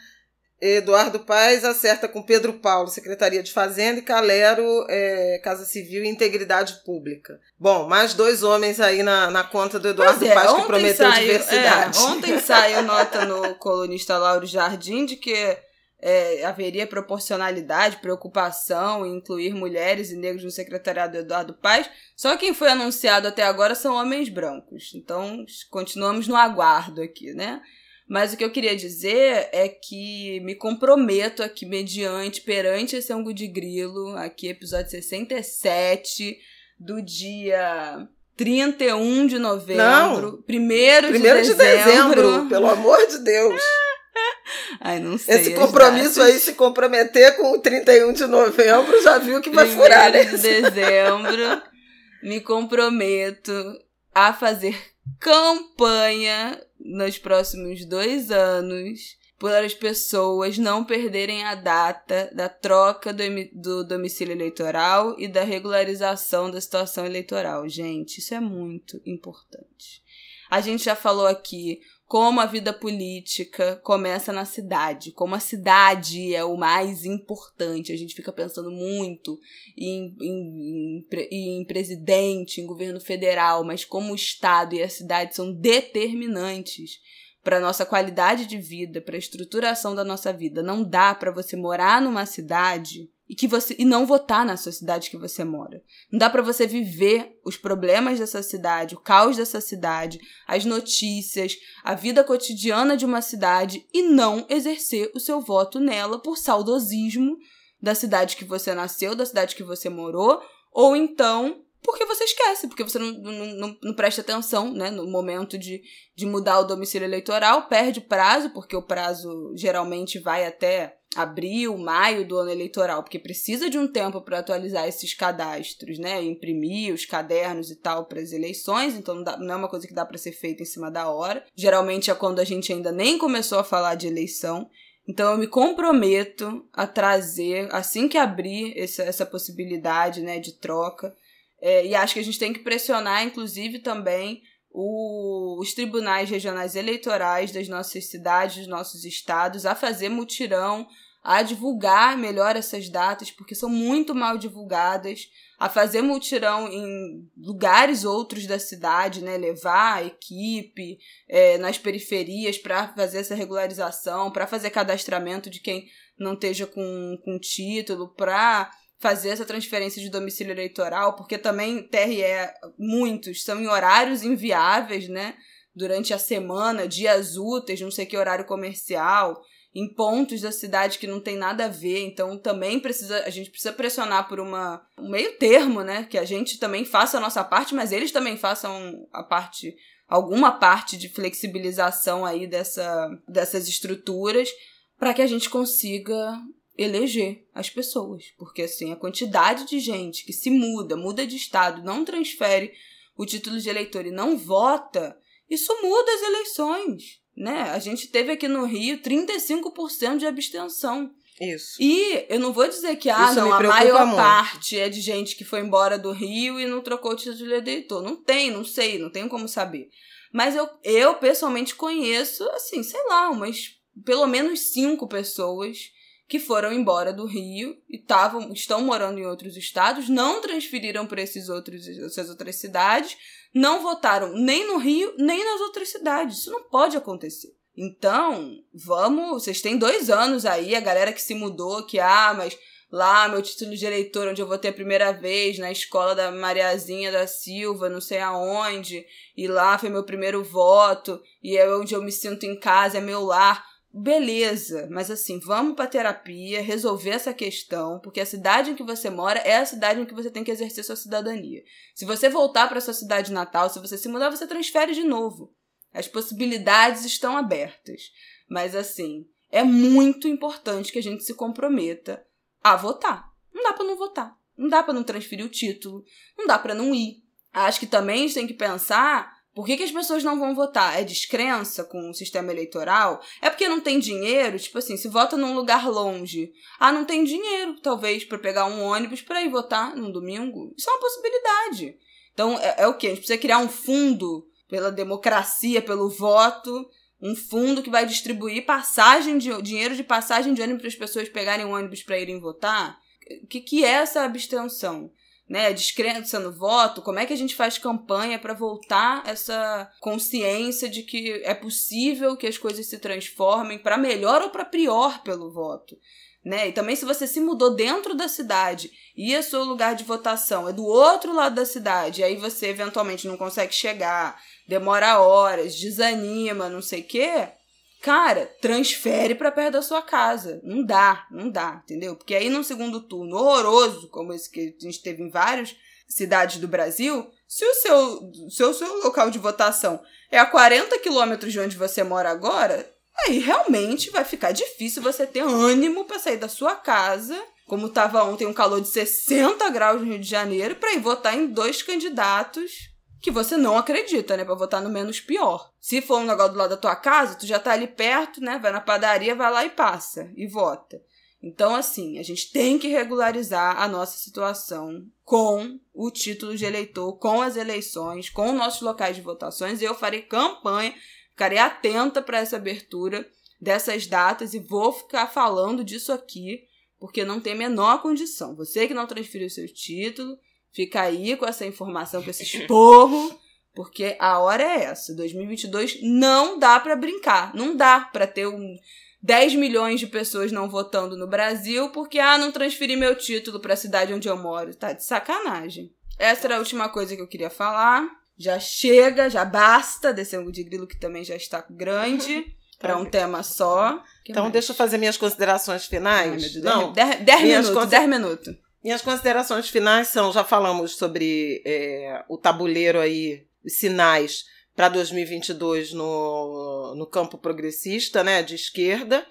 Eduardo Paes acerta com Pedro Paulo, Secretaria de Fazenda, e Calero, é, Casa Civil e Integridade Pública. Bom, mais dois homens aí na, na conta do Eduardo é, Paes que prometeu saiu, diversidade. É, ontem saiu nota no colunista Lauro Jardim de que é, haveria proporcionalidade, preocupação em incluir mulheres e negros no secretariado do Eduardo Paes. Só quem foi anunciado até agora são homens brancos. Então, continuamos no aguardo aqui, né? Mas o que eu queria dizer é que me comprometo aqui, mediante, perante esse ângulo de grilo, aqui, episódio 67, do dia 31 de novembro, Não, primeiro, primeiro de, dezembro. de dezembro. Pelo amor de Deus. Ai, não sei. Esse compromisso aí, se comprometer com o 31 de novembro, já viu que vai furar, né? de dezembro, me comprometo a fazer campanha nos próximos dois anos para as pessoas não perderem a data da troca do, do domicílio eleitoral e da regularização da situação eleitoral. Gente, isso é muito importante. A gente já falou aqui como a vida política começa na cidade, como a cidade é o mais importante. A gente fica pensando muito em, em, em, em presidente, em governo federal, mas como o Estado e a cidade são determinantes para a nossa qualidade de vida, para a estruturação da nossa vida. Não dá para você morar numa cidade e que você e não votar na sua cidade que você mora. Não dá para você viver os problemas dessa cidade, o caos dessa cidade, as notícias, a vida cotidiana de uma cidade e não exercer o seu voto nela por saudosismo da cidade que você nasceu, da cidade que você morou, ou então porque você esquece, porque você não, não, não, não, presta atenção né, no momento de, de mudar o domicílio eleitoral, perde prazo, porque o prazo geralmente vai até abril, maio do ano eleitoral, porque precisa de um tempo para atualizar esses cadastros, né, imprimir os cadernos e tal para as eleições, então não, dá, não é uma coisa que dá para ser feita em cima da hora. Geralmente é quando a gente ainda nem começou a falar de eleição. Então eu me comprometo a trazer, assim que abrir essa, essa possibilidade né, de troca, é, e acho que a gente tem que pressionar, inclusive, também o, os tribunais regionais eleitorais das nossas cidades, dos nossos estados, a fazer mutirão, a divulgar melhor essas datas, porque são muito mal divulgadas, a fazer mutirão em lugares outros da cidade, né? levar a equipe é, nas periferias para fazer essa regularização, para fazer cadastramento de quem não esteja com, com título, para fazer essa transferência de domicílio eleitoral, porque também TRE, muitos são em horários inviáveis, né? Durante a semana, dias úteis, não sei que horário comercial, em pontos da cidade que não tem nada a ver. Então também precisa, a gente precisa pressionar por uma, um meio termo, né? Que a gente também faça a nossa parte, mas eles também façam a parte alguma parte de flexibilização aí dessa, dessas estruturas para que a gente consiga eleger as pessoas. Porque, assim, a quantidade de gente que se muda, muda de estado, não transfere o título de eleitor e não vota, isso muda as eleições. Né? A gente teve aqui no Rio 35% de abstenção. Isso. E eu não vou dizer que ah, não, a maior muito. parte é de gente que foi embora do Rio e não trocou o título de eleitor. Não tem, não sei, não tenho como saber. Mas eu, eu pessoalmente conheço, assim, sei lá, umas pelo menos cinco pessoas que foram embora do Rio e tavam, estão morando em outros estados, não transferiram para esses outros, essas outras cidades, não votaram nem no Rio, nem nas outras cidades. Isso não pode acontecer. Então, vamos. Vocês têm dois anos aí, a galera que se mudou, que, ah, mas lá meu título de eleitor, onde eu votei a primeira vez, na escola da Mariazinha da Silva, não sei aonde, e lá foi meu primeiro voto, e é onde eu me sinto em casa, é meu lar beleza, mas assim, vamos para terapia, resolver essa questão, porque a cidade em que você mora é a cidade em que você tem que exercer sua cidadania. Se você voltar para sua cidade natal, se você se mudar, você transfere de novo. As possibilidades estão abertas. Mas assim, é muito importante que a gente se comprometa a votar. Não dá para não votar. Não dá para não transferir o título, não dá para não ir. Acho que também a gente tem que pensar por que, que, as pessoas não vão votar? É descrença com o sistema eleitoral? É porque não tem dinheiro? Tipo assim, se vota num lugar longe. Ah, não tem dinheiro, talvez, para pegar um ônibus para ir votar num domingo? Isso é uma possibilidade. Então, é, é o quê? A gente precisa criar um fundo pela democracia, pelo voto, um fundo que vai distribuir passagem de dinheiro de passagem de ônibus para as pessoas pegarem um ônibus para irem votar? O que, que é essa abstenção? Né, descrença no voto, como é que a gente faz campanha para voltar essa consciência de que é possível que as coisas se transformem para melhor ou para pior pelo voto? Né? E também se você se mudou dentro da cidade e o seu lugar de votação é do outro lado da cidade, aí você eventualmente não consegue chegar, demora horas, desanima, não sei o quê, Cara, transfere para perto da sua casa. Não dá, não dá, entendeu? Porque aí num segundo turno horroroso, como esse que a gente teve em várias cidades do Brasil, se o seu, se o seu local de votação é a 40 quilômetros de onde você mora agora, aí realmente vai ficar difícil você ter ânimo para sair da sua casa, como estava ontem um calor de 60 graus no Rio de Janeiro, para ir votar em dois candidatos que você não acredita, né? Pra votar no menos pior. Se for um negócio do lado da tua casa, tu já tá ali perto, né? Vai na padaria, vai lá e passa. E vota. Então, assim, a gente tem que regularizar a nossa situação com o título de eleitor, com as eleições, com nossos locais de votações. Eu farei campanha, ficarei atenta para essa abertura dessas datas e vou ficar falando disso aqui, porque não tem a menor condição. Você que não transferiu seu título, Fica aí com essa informação, com esse esporro, porque a hora é essa. 2022 não dá para brincar. Não dá para ter um 10 milhões de pessoas não votando no Brasil porque, ah, não transferi meu título para a cidade onde eu moro. Tá de sacanagem. Essa era a última coisa que eu queria falar. Já chega, já basta desse ângulo de grilo que também já está grande. para um tema só. Que então, mais? deixa eu fazer minhas considerações finais. Ai, Deus, não, 10 minutos, 10 minutos. Minhas considerações finais são: já falamos sobre é, o tabuleiro aí, os sinais para 2022 no, no campo progressista, né, de esquerda,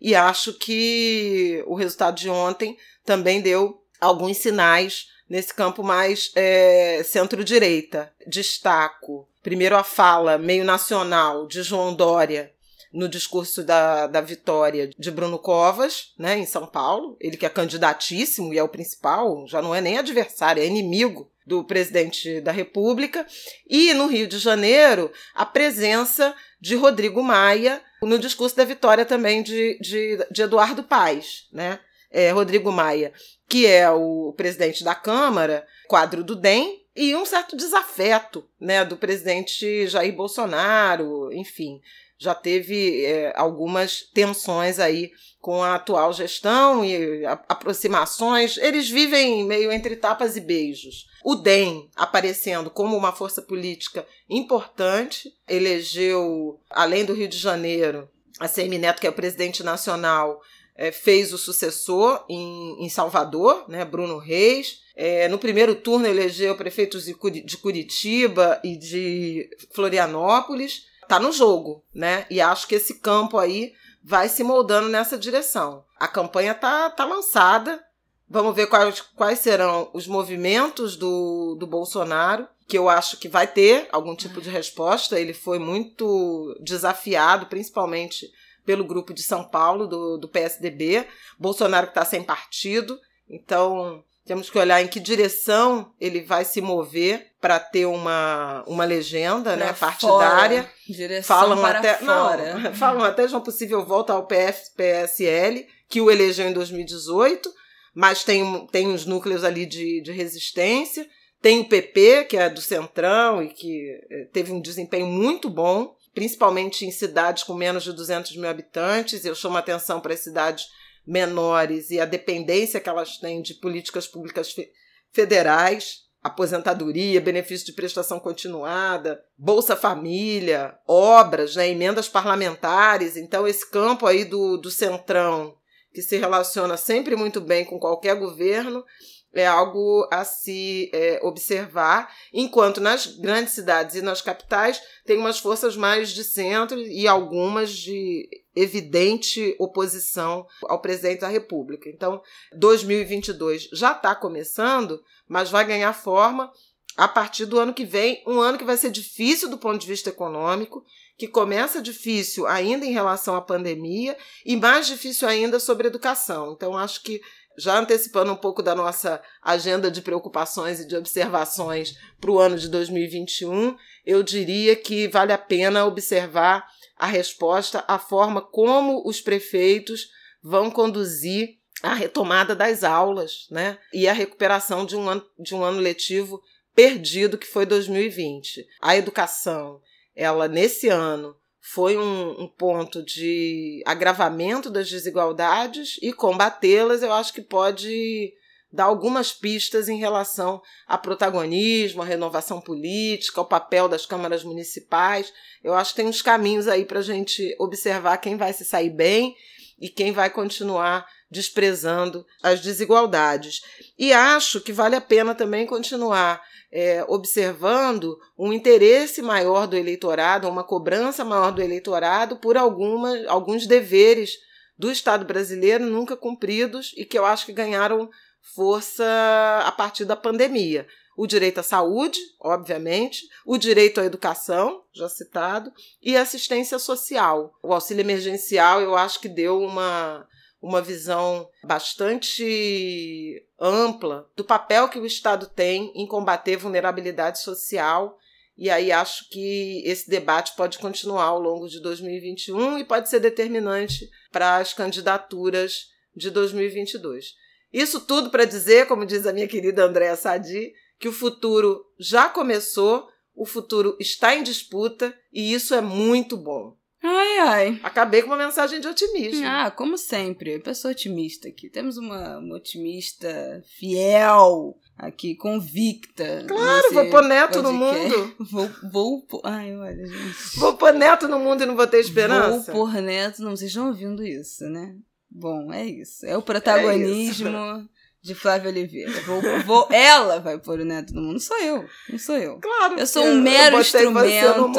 e acho que o resultado de ontem também deu alguns sinais nesse campo mais é, centro-direita. Destaco, primeiro, a fala meio nacional de João Dória no discurso da, da vitória de Bruno Covas, né, em São Paulo. Ele que é candidatíssimo e é o principal, já não é nem adversário, é inimigo do presidente da República. E no Rio de Janeiro, a presença de Rodrigo Maia no discurso da vitória também de, de, de Eduardo Paes, né? É, Rodrigo Maia, que é o presidente da Câmara, quadro do DEM, e um certo desafeto né, do presidente Jair Bolsonaro, enfim já teve é, algumas tensões aí com a atual gestão e aproximações. Eles vivem meio entre tapas e beijos. O DEM aparecendo como uma força política importante, elegeu, além do Rio de Janeiro, a CM Neto, que é o presidente nacional, é, fez o sucessor em, em Salvador, né, Bruno Reis. É, no primeiro turno elegeu prefeitos de Curitiba e de Florianópolis tá no jogo, né? E acho que esse campo aí vai se moldando nessa direção. A campanha tá, tá lançada. Vamos ver quais, quais serão os movimentos do, do Bolsonaro, que eu acho que vai ter algum tipo de resposta. Ele foi muito desafiado, principalmente pelo grupo de São Paulo, do, do PSDB. Bolsonaro que está sem partido. Então, temos que olhar em que direção ele vai se mover para ter uma, uma legenda né, partidária. Direção falam para até, fora. Não, falam até de uma possível volta ao PF, PSL, que o elegeu em 2018, mas tem, tem uns núcleos ali de, de resistência. Tem o PP, que é do Centrão e que eh, teve um desempenho muito bom, principalmente em cidades com menos de 200 mil habitantes. Eu chamo atenção para as cidades menores e a dependência que elas têm de políticas públicas fe federais, aposentadoria, benefício de prestação continuada, Bolsa Família, obras, né, emendas parlamentares. Então, esse campo aí do, do centrão, que se relaciona sempre muito bem com qualquer governo, é algo a se é, observar, enquanto nas grandes cidades e nas capitais tem umas forças mais de centro e algumas de evidente oposição ao presidente da República. Então, 2022 já está começando, mas vai ganhar forma a partir do ano que vem, um ano que vai ser difícil do ponto de vista econômico, que começa difícil ainda em relação à pandemia e mais difícil ainda sobre educação. Então, acho que já antecipando um pouco da nossa agenda de preocupações e de observações para o ano de 2021, eu diria que vale a pena observar a resposta, a forma como os prefeitos vão conduzir a retomada das aulas né? e a recuperação de um ano, de um ano letivo perdido que foi 2020. A educação, ela nesse ano foi um, um, ponto de agravamento das desigualdades e combatê-las, eu acho que pode dar algumas pistas em relação a protagonismo, a renovação política, ao papel das câmaras municipais. Eu acho que tem uns caminhos aí para a gente observar quem vai se sair bem e quem vai continuar desprezando as desigualdades. E acho que vale a pena também continuar é, observando um interesse maior do eleitorado, uma cobrança maior do eleitorado por alguma, alguns deveres do Estado brasileiro nunca cumpridos e que eu acho que ganharam força a partir da pandemia. O direito à saúde, obviamente, o direito à educação, já citado, e assistência social. O auxílio emergencial eu acho que deu uma, uma visão bastante ampla do papel que o Estado tem em combater vulnerabilidade social. E aí acho que esse debate pode continuar ao longo de 2021 e pode ser determinante para as candidaturas de 2022. Isso tudo para dizer, como diz a minha querida Andréa Sadi, que o futuro já começou, o futuro está em disputa e isso é muito bom. Ai, ai. Acabei com uma mensagem de otimismo. Ah, como sempre. Pessoa otimista aqui. Temos uma, uma otimista fiel aqui, convicta. Claro, vou pôr neto no mundo. Vou, vou Ai, olha, gente. Vou pôr neto no mundo e não vou ter esperança. Vou pôr neto. Não, vocês estão ouvindo isso, né? Bom, é isso. É o protagonismo. É de Flávia Oliveira. Vou, vou, ela vai pôr o neto no mundo, não sou eu. Não sou eu. Claro. Eu sou um mero instrumento.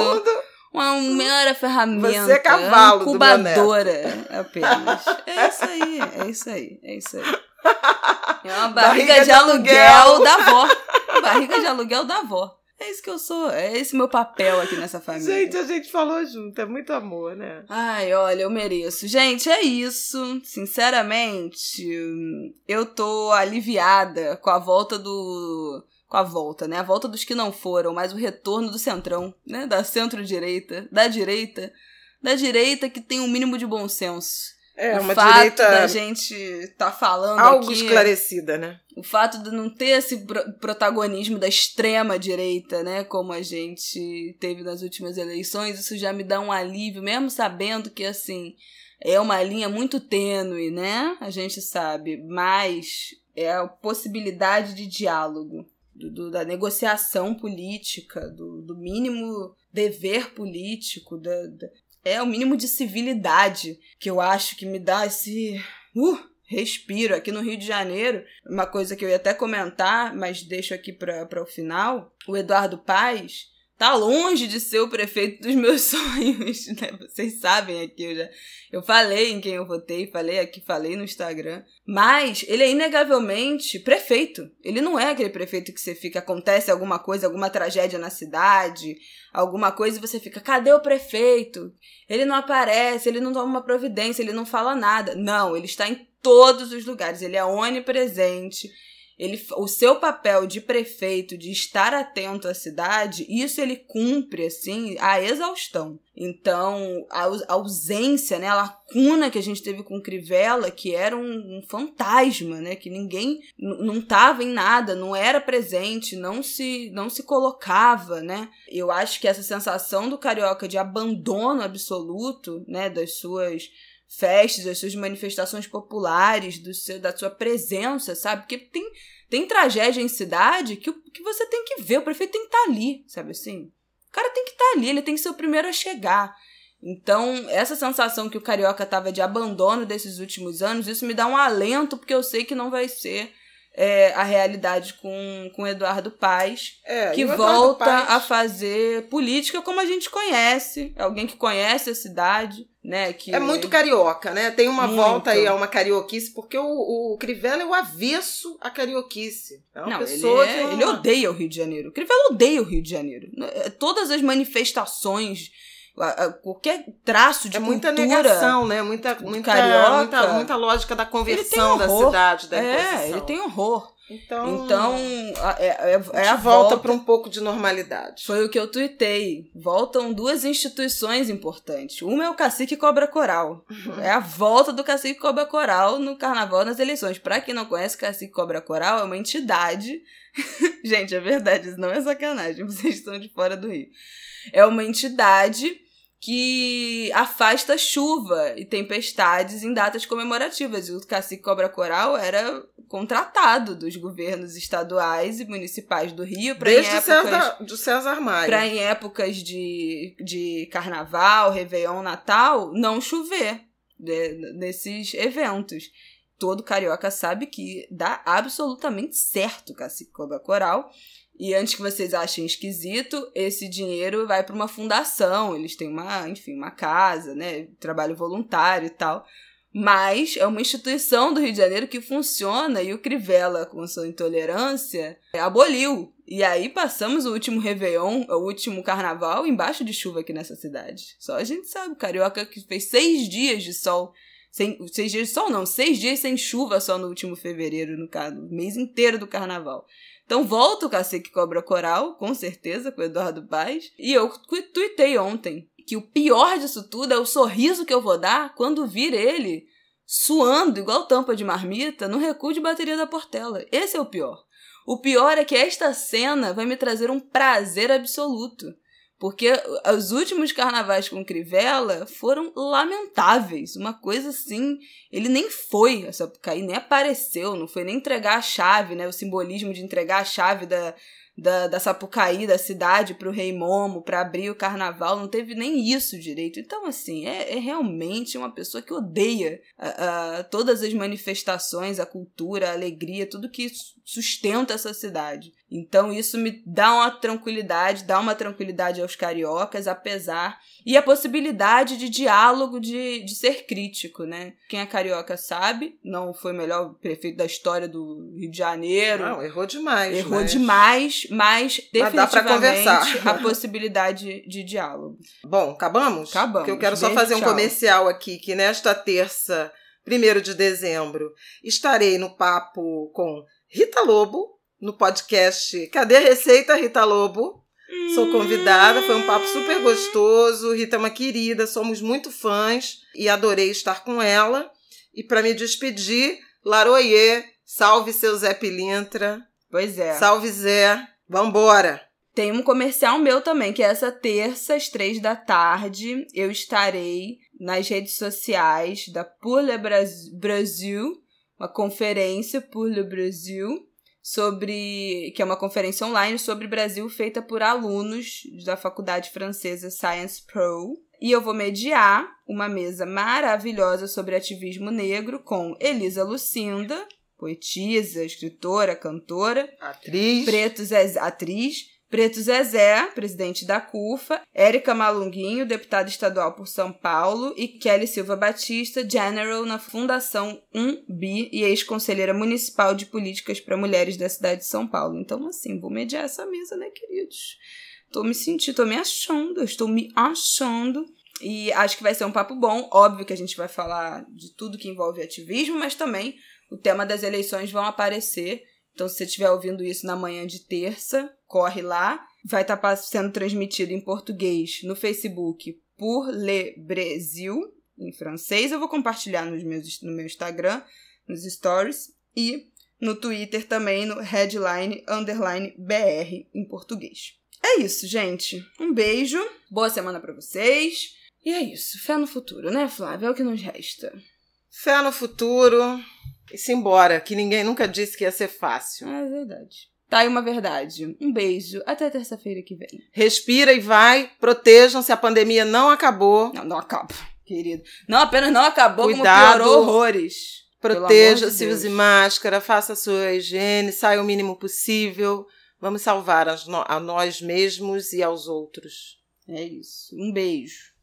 Uma mera ferramenta. Você é cavalo incubadora apenas. É isso aí, é isso aí, é isso aí. É uma barriga, barriga de, de aluguel, aluguel da avó. Barriga de aluguel da avó. É isso que eu sou, é esse meu papel aqui nessa família. Gente, a gente falou junto, é muito amor, né? Ai, olha, eu mereço. Gente, é isso. Sinceramente, eu tô aliviada com a volta do. Com a volta, né? A volta dos que não foram, mas o retorno do centrão, né? Da centro-direita, da direita. Da direita que tem um mínimo de bom senso. É, o uma fato direita da gente tá falando algo aqui, esclarecida, né? O fato de não ter esse pro protagonismo da extrema direita, né, como a gente teve nas últimas eleições, isso já me dá um alívio, mesmo sabendo que assim é uma linha muito tênue, né? A gente sabe, mas é a possibilidade de diálogo, do, do, da negociação política, do, do mínimo dever político, da, da, é o mínimo de civilidade que eu acho que me dá esse uh, respiro aqui no Rio de Janeiro. Uma coisa que eu ia até comentar, mas deixo aqui para o final. O Eduardo Paes tá longe de ser o prefeito dos meus sonhos, né? Vocês sabem aqui, eu já eu falei em quem eu votei, falei aqui, falei no Instagram, mas ele é inegavelmente prefeito. Ele não é aquele prefeito que você fica acontece alguma coisa, alguma tragédia na cidade, alguma coisa e você fica, cadê o prefeito? Ele não aparece, ele não toma uma providência, ele não fala nada. Não, ele está em todos os lugares, ele é onipresente ele, o seu papel de prefeito, de estar atento à cidade, isso ele cumpre, assim, a exaustão. Então, a, ausência, né, a lacuna que a gente teve com Crivella, que era um, um fantasma, né, que ninguém não estava em nada, não era presente, não se, não se colocava, né. Eu acho que essa sensação do carioca de abandono absoluto, né, das suas festas, das suas manifestações populares, do seu, da sua presença, sabe? Porque tem, tem tragédia em cidade que, que você tem que ver, o prefeito tem que estar tá ali, sabe assim? O cara tem que estar tá ali, ele tem que ser o primeiro a chegar. Então, essa sensação que o carioca tava de abandono desses últimos anos, isso me dá um alento, porque eu sei que não vai ser é, a realidade com, com Eduardo Paes, é, que volta Paes... a fazer política como a gente conhece, alguém que conhece a cidade, né? Que é muito carioca, né? Tem uma muito. volta aí a uma carioquice, porque o, o Crivella é o avesso à carioquice. É uma Não, pessoa ele, é, que... ele odeia o Rio de Janeiro. O Crivella odeia o Rio de Janeiro. É, todas as manifestações qualquer traço de é muita cultura negação, né? Muita, muita, carioca, muita, muita lógica da conversão da cidade, da É, ele tem horror. Então, então é, é, é a, volta para um pouco de normalidade. Foi o que eu tuitei. Voltam duas instituições importantes. Uma é o Cacique Cobra Coral. Uhum. É a volta do Cacique Cobra Coral no carnaval nas eleições. Para quem não conhece, Cacique Cobra Coral é uma entidade. Gente, é verdade, isso não é sacanagem. Vocês estão de fora do Rio. É uma entidade que afasta chuva e tempestades em datas comemorativas. E o cacique Cobra Coral era contratado dos governos estaduais e municipais do Rio para Desde épocas, César, do César Maia. Para em épocas de, de carnaval, Réveillon, Natal, não chover de, nesses eventos. Todo carioca sabe que dá absolutamente certo o cacique Cobra Coral. E antes que vocês achem esquisito, esse dinheiro vai para uma fundação. Eles têm uma, enfim, uma casa, né? Trabalho voluntário e tal. Mas é uma instituição do Rio de Janeiro que funciona e o Crivella, com sua intolerância, aboliu. E aí passamos o último Réveillon, o último carnaval, embaixo de chuva aqui nessa cidade. Só a gente sabe, o carioca que fez seis dias de sol. Sem, seis dias de sol, não, seis dias sem chuva só no último fevereiro, no, no mês inteiro do carnaval. Então volta o Cacique Cobra Coral, com certeza, com o Eduardo Paz. E eu tuitei ontem que o pior disso tudo é o sorriso que eu vou dar quando vir ele suando igual tampa de marmita no recuo de bateria da Portela. Esse é o pior. O pior é que esta cena vai me trazer um prazer absoluto. Porque os últimos carnavais com Crivella foram lamentáveis. Uma coisa assim. Ele nem foi, essa cair nem apareceu, não foi nem entregar a chave, né? O simbolismo de entregar a chave da, da, da Sapucaí, da cidade, pro Rei Momo, para abrir o carnaval, não teve nem isso direito. Então, assim, é, é realmente uma pessoa que odeia a, a, todas as manifestações, a cultura, a alegria, tudo que sustenta essa cidade. Então, isso me dá uma tranquilidade, dá uma tranquilidade aos cariocas, apesar. E a possibilidade de diálogo, de, de ser crítico, né? Quem é carioca sabe, não foi o melhor prefeito da história do Rio de Janeiro. Não, errou demais. Errou mas... demais, mas definitivamente a possibilidade de diálogo. Bom, acabamos? Acabamos. Porque eu quero só fazer um tchau. comercial aqui, que nesta terça, 1 de dezembro, estarei no papo com Rita Lobo, no podcast Cadê a Receita, Rita Lobo? Sou convidada, foi um papo super gostoso. Rita é uma querida, somos muito fãs e adorei estar com ela. E para me despedir, Laroie, salve seu Zé Pilintra. Pois é. Salve Zé. Vambora! Tem um comercial meu também, que é essa terça, às três da tarde. Eu estarei nas redes sociais da Pour le Bras- Brasil, uma conferência Pour le Brasil, sobre. que é uma conferência online sobre Brasil feita por alunos da Faculdade Francesa Science Pro. E eu vou mediar uma mesa maravilhosa sobre ativismo negro com Elisa Lucinda, poetisa, escritora, cantora, Atriz. Preto Zezé, atriz. Preto Zezé, presidente da CUFA, Érica Malunguinho, deputada estadual por São Paulo, e Kelly Silva Batista, general na Fundação 1B e ex-conselheira municipal de políticas para mulheres da cidade de São Paulo. Então, assim, vou mediar essa mesa, né, queridos? Tô me sentindo, tô me achando, estou me achando. E acho que vai ser um papo bom. Óbvio que a gente vai falar de tudo que envolve ativismo, mas também o tema das eleições vão aparecer. Então, se você estiver ouvindo isso na manhã de terça, corre lá. Vai estar sendo transmitido em português no Facebook por Le Brasil, em francês. Eu vou compartilhar nos meus, no meu Instagram, nos stories. E no Twitter também, no headline underline BR em português. É isso, gente. Um beijo. Boa semana pra vocês. E é isso. Fé no futuro, né, Flávia? É o que nos resta. Fé no futuro. E simbora, que ninguém nunca disse que ia ser fácil. É verdade. Tá aí uma verdade. Um beijo. Até terça-feira que vem. Respira e vai. Protejam se a pandemia não acabou. Não, não acaba, querido. Não apenas não acabou, Cuidado. como piorou horrores. De Proteja-se, Deus. use máscara, faça a sua higiene, saia o mínimo possível. Vamos salvar a nós mesmos e aos outros. É isso. Um beijo.